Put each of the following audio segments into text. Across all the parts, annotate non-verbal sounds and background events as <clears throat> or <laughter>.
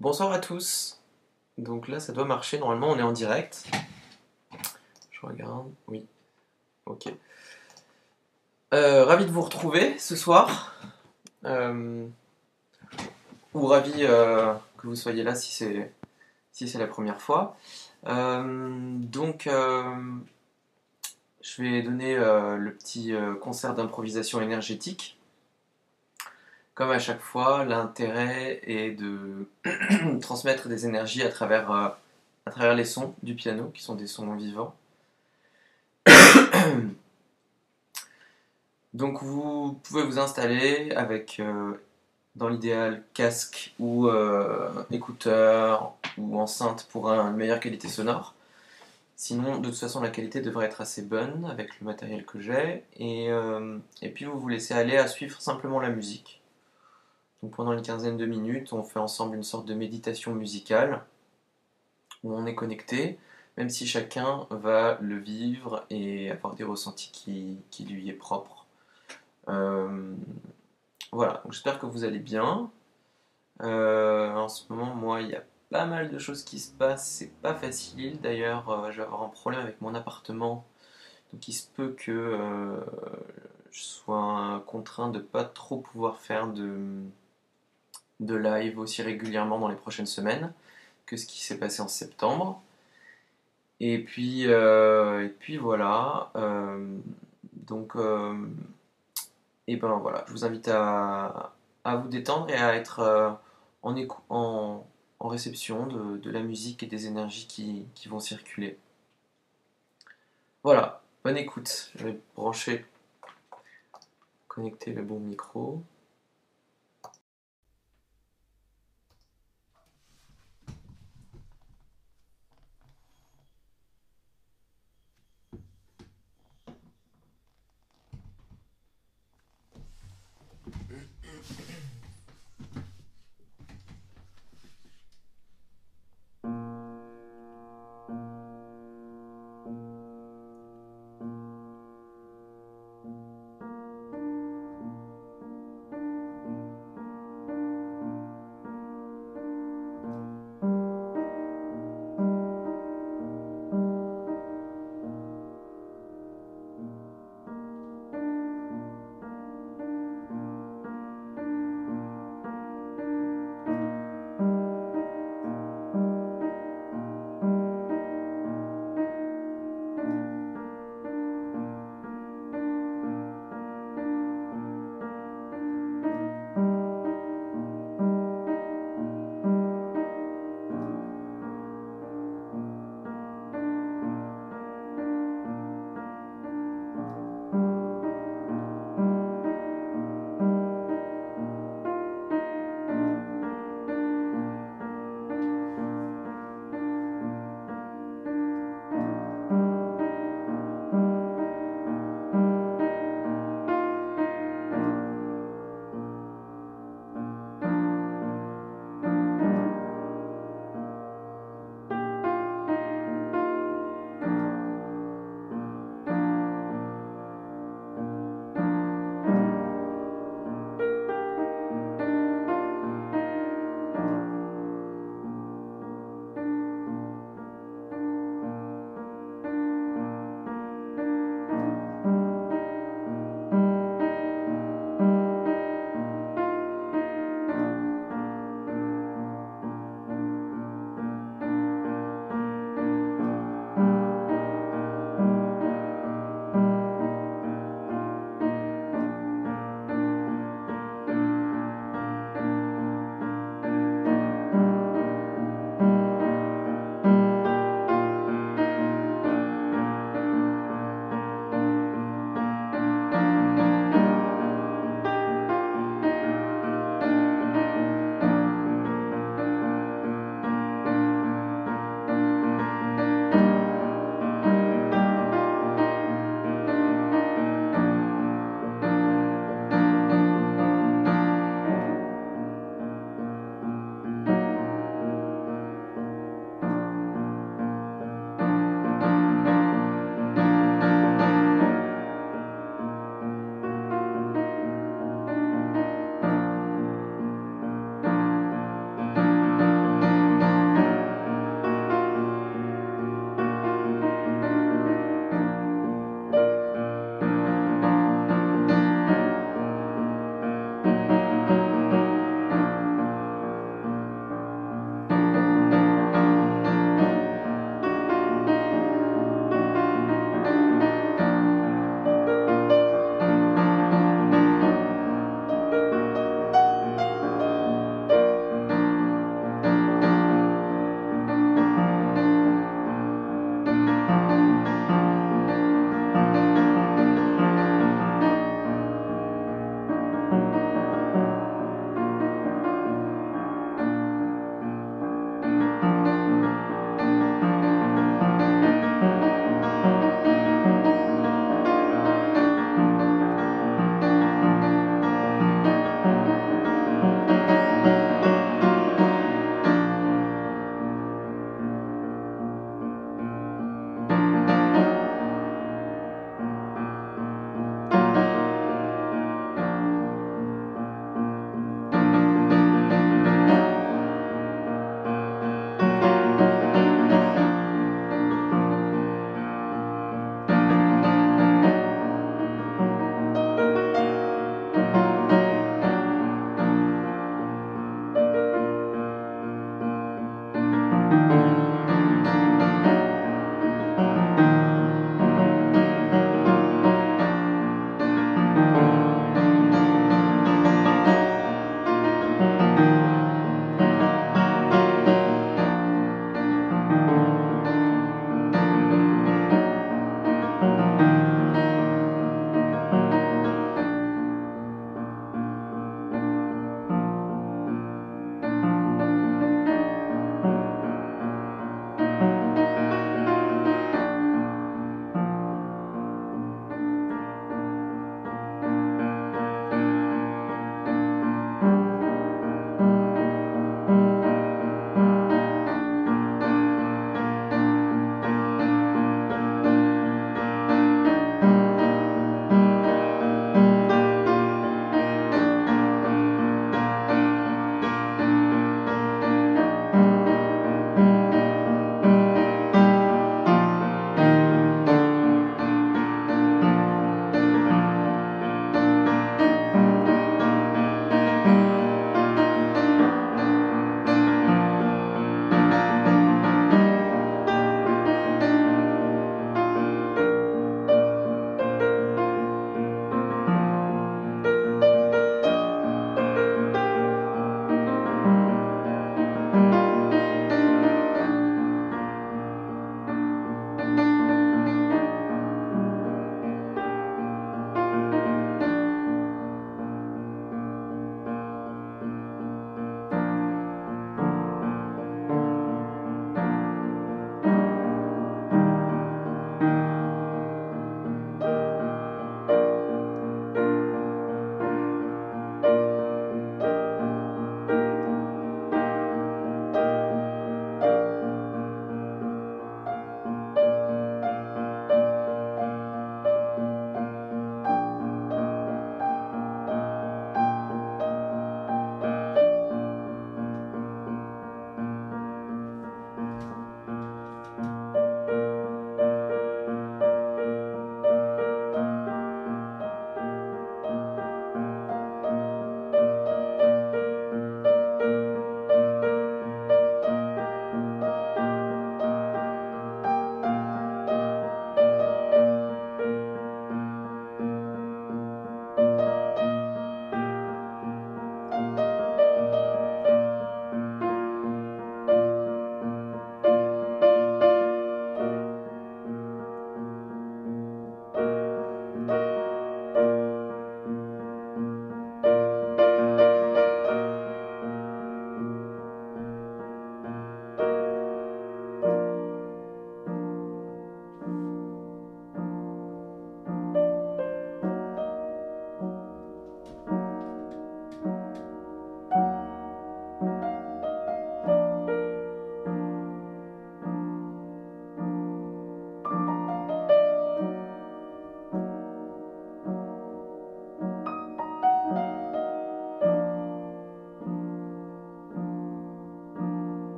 Bonsoir à tous. Donc là, ça doit marcher. Normalement, on est en direct. Je regarde. Oui. Ok. Euh, ravi de vous retrouver ce soir. Euh, ou ravi euh, que vous soyez là si c'est la première fois. Donc, je vais donner le petit concert d'improvisation énergétique. Comme à chaque fois, l'intérêt est de <clears throat> transmettre des énergies à travers, euh, à travers les sons du piano, qui sont des sons vivants. <clears throat> Donc vous pouvez vous installer avec, euh, dans l'idéal, casque ou euh, écouteur ou enceinte pour une meilleure qualité sonore. Sinon, de toute façon, la qualité devrait être assez bonne avec le matériel que j'ai. Et, et puis vous vous laissez aller à suivre simplement la musique. Donc pendant une quinzaine de minutes, on fait ensemble une sorte de méditation musicale où on est connecté, même si chacun va le vivre et avoir des ressentis qui, qui lui est propre. Euh, voilà, j'espère que vous allez bien. Euh, en ce moment, moi, il y a pas mal de choses qui se passent, c'est pas facile. D'ailleurs, euh, je vais avoir un problème avec mon appartement, donc il se peut que euh, je sois contraint de pas trop pouvoir faire de, de live aussi régulièrement dans les prochaines semaines que ce qui s'est passé en septembre. Et puis, euh, voilà. euh, donc, euh, et ben voilà, je vous invite à, vous détendre et à être en, réception de, la musique et des énergies qui vont circuler. Voilà, bonne écoute. Je vais brancher, connecter le bon micro.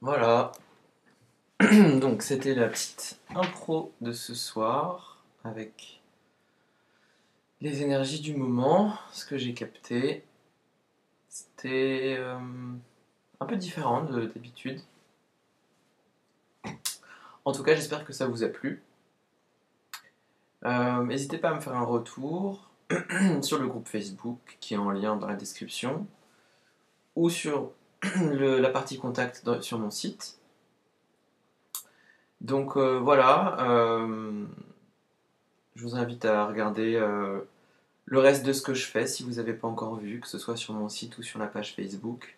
Voilà. <clears throat> Donc c'était la petite impro de ce soir avec les énergies du moment, ce que j'ai capté. C'était euh, un peu différent de d'habitude. En tout cas, j'espère que ça vous a plu. Euh, N'hésitez pas à me faire un retour <clears throat> sur le groupe Facebook qui est en lien dans la description ou sur <clears throat> la partie contact sur mon site. Donc euh, voilà, euh, je vous invite à regarder euh, le reste de ce que je fais si vous n'avez pas encore vu, que ce soit sur mon site ou sur la page Facebook.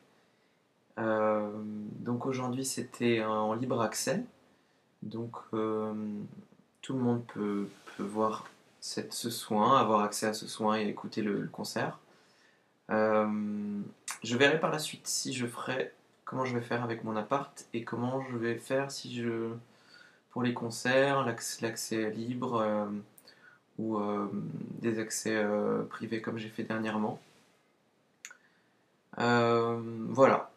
Donc aujourd'hui c'était en libre accès, donc tout le monde peut, voir ce soin, avoir accès à ce soin et écouter le concert. Je verrai par la suite si je ferai comment je vais faire avec mon appart et comment je vais faire si je pour les concerts, l'acc- l'accès libre euh, ou euh, des accès euh, privés comme j'ai fait dernièrement. Voilà.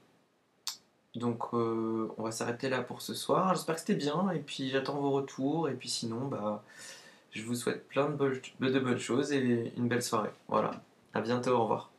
Donc on va s'arrêter là pour ce soir. J'espère que c'était bien et puis j'attends vos retours et puis sinon bah je vous souhaite plein de, bonnes- de bonnes choses et une belle soirée. Voilà. À bientôt, au revoir.